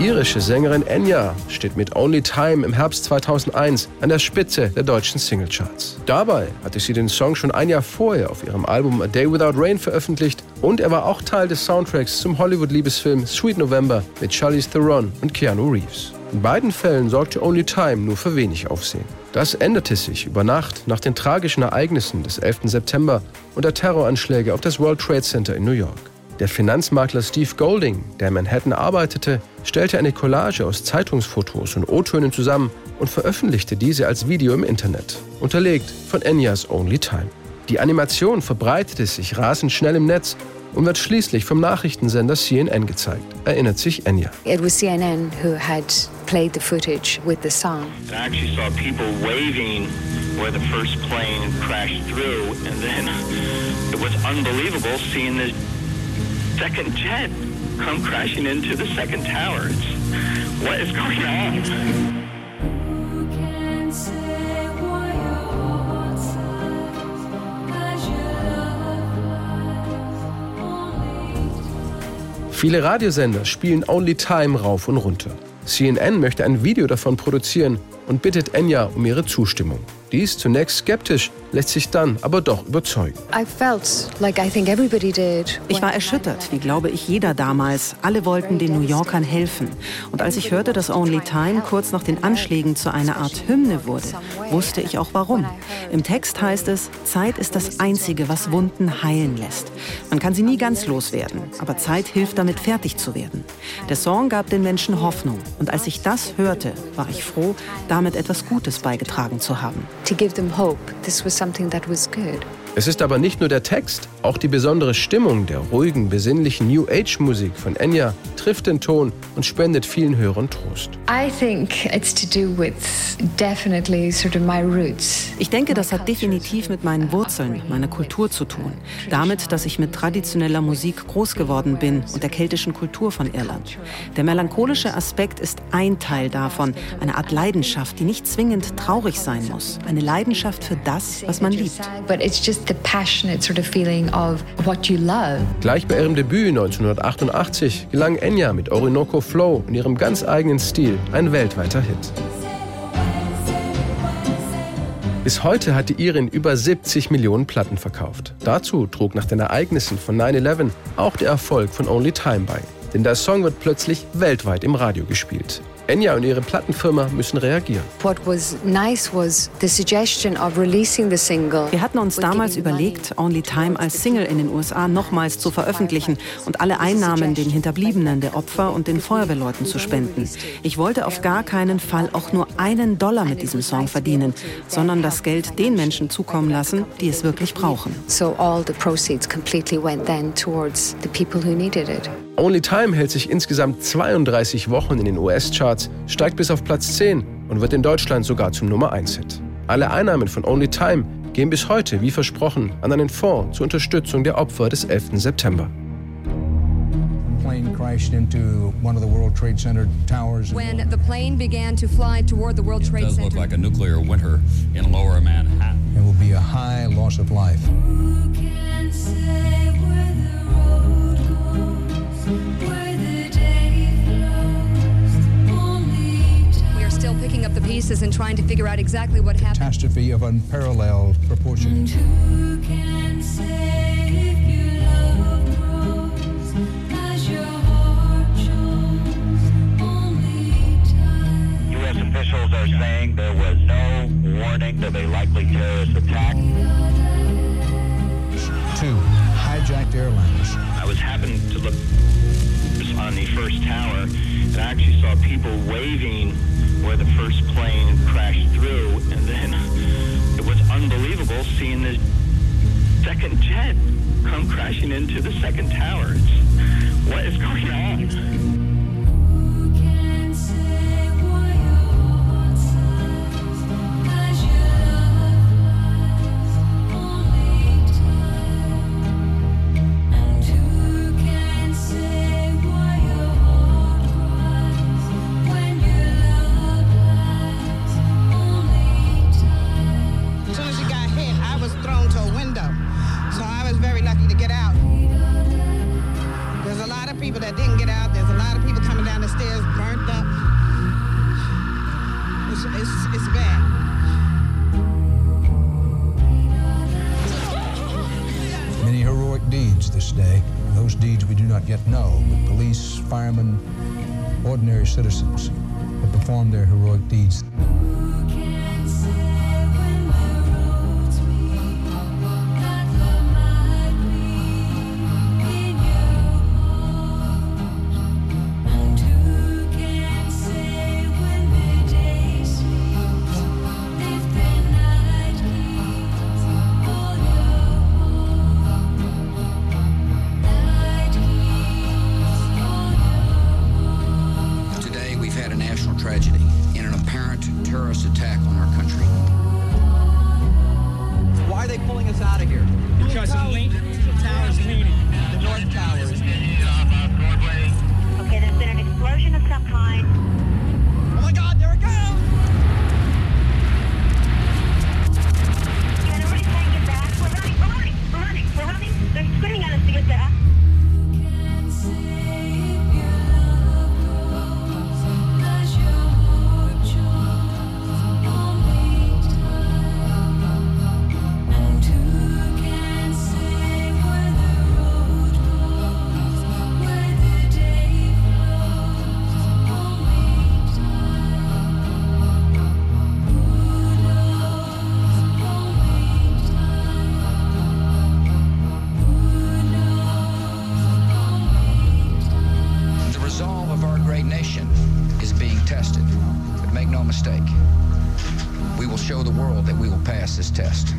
Irische Sängerin Enya steht mit Only Time im Herbst 2001 an der Spitze der deutschen Singlecharts. Dabei hatte sie den Song schon ein Jahr vorher auf ihrem Album A Day Without Rain veröffentlicht und er war auch Teil des Soundtracks zum Hollywood-Liebesfilm Sweet November mit Charlize Theron und Keanu Reeves. In beiden Fällen sorgte Only Time nur für wenig Aufsehen. Das änderte sich über Nacht nach den tragischen Ereignissen des 11. September und der Terroranschläge auf das World Trade Center in New York. Der Finanzmakler Steve Golding, der in Manhattan arbeitete, stellte eine Collage aus Zeitungsfotos und O-Tönen zusammen und veröffentlichte diese als Video im Internet, unterlegt von Enyas Only Time. Die Animation verbreitete sich rasend schnell im Netz und wird schließlich vom Nachrichtensender CNN gezeigt, erinnert sich Enya. It was CNN who had played the footage with the song. I actually saw people waving where the first plane crashed through and then it was unbelievable seeing the second jet come crashing into the second tower. It's, what is going on? Viele Radiosender spielen Only Time rauf und runter. CNN möchte ein Video davon produzieren und bittet Enya um ihre Zustimmung. Dies zunächst skeptisch, lässt sich dann aber doch überzeugen. Ich war erschüttert, wie glaube ich jeder damals. Alle wollten den New Yorkern helfen. Und als ich hörte, dass Only Time kurz nach den Anschlägen zu einer Art Hymne wurde, wusste ich auch warum. Im Text heißt es, Zeit ist das Einzige, was Wunden heilen lässt. Man kann sie nie ganz loswerden, aber Zeit hilft damit, fertig zu werden. Der Song gab den Menschen Hoffnung. Und als ich das hörte, war ich froh, damit etwas Gutes beigetragen zu haben to give them hope. This was something that was good. Es ist aber nicht nur der Text, auch die besondere Stimmung der ruhigen, besinnlichen New Age Musik von Enya trifft den Ton und spendet vielen Hörern Trost. Ich denke, das hat definitiv mit meinen Wurzeln, meiner Kultur zu tun. Damit, dass ich mit traditioneller Musik groß geworden bin und der keltischen Kultur von Irland. Der melancholische Aspekt ist ein Teil davon, eine Art Leidenschaft, die nicht zwingend traurig sein muss. Eine Leidenschaft für das, was man liebt the passionate sort of feeling of what you love. Gleich bei ihrem Debüt 1988 gelang Enya mit Orinoco Flow in ihrem ganz eigenen Stil ein weltweiter Hit. Bis heute hat die Irin über 70 Millionen Platten verkauft. Dazu trug nach den Ereignissen von 9-11 auch der Erfolg von Only Time bei. Denn der Song wird plötzlich weltweit im Radio gespielt. Enya und ihre Plattenfirma müssen reagieren. Wir hatten uns damals überlegt, Only Time als Single in den USA nochmals zu veröffentlichen und alle Einnahmen den Hinterbliebenen der Opfer und den Feuerwehrleuten zu spenden. Ich wollte auf gar keinen Fall auch nur einen Dollar mit diesem Song verdienen, sondern das Geld den Menschen zukommen lassen, die es wirklich brauchen. So all the proceeds completely went then towards the people who needed it. Only Time hält sich insgesamt 32 Wochen in den US-Charts, steigt bis auf Platz 10 und wird in Deutschland sogar zum Nummer 1-Hit. Alle Einnahmen von Only Time gehen bis heute, wie versprochen, an einen Fonds zur Unterstützung der Opfer des 11. September. plane crashed into one of the World Trade Center towers. When the plane began to fly toward the World Trade Center. It does look like a nuclear winter in lower Manhattan. It will be a high loss of life. Pieces and trying to figure out exactly what happened. Catastrophe of unparalleled proportions. U.S. officials are saying there was no warning of a likely terrorist attack. Two hijacked airliners. I was happening to look on the first tower, and I actually saw people waving where the first plane crashed through, and then it was unbelievable seeing the second jet come crashing into the second tower. It's, what is going on? people that didn't get out. There's a lot of people coming down the stairs burnt up. It's, it's, it's bad. Many heroic deeds this day. Those deeds we do not yet know, but police, firemen, ordinary citizens have performed their heroic deeds. they pulling us out of here? Because the, lean, the tower's leaning. The north tower. Okay, there's been an explosion of some kind. Mistake. We will show the world that we will pass this test.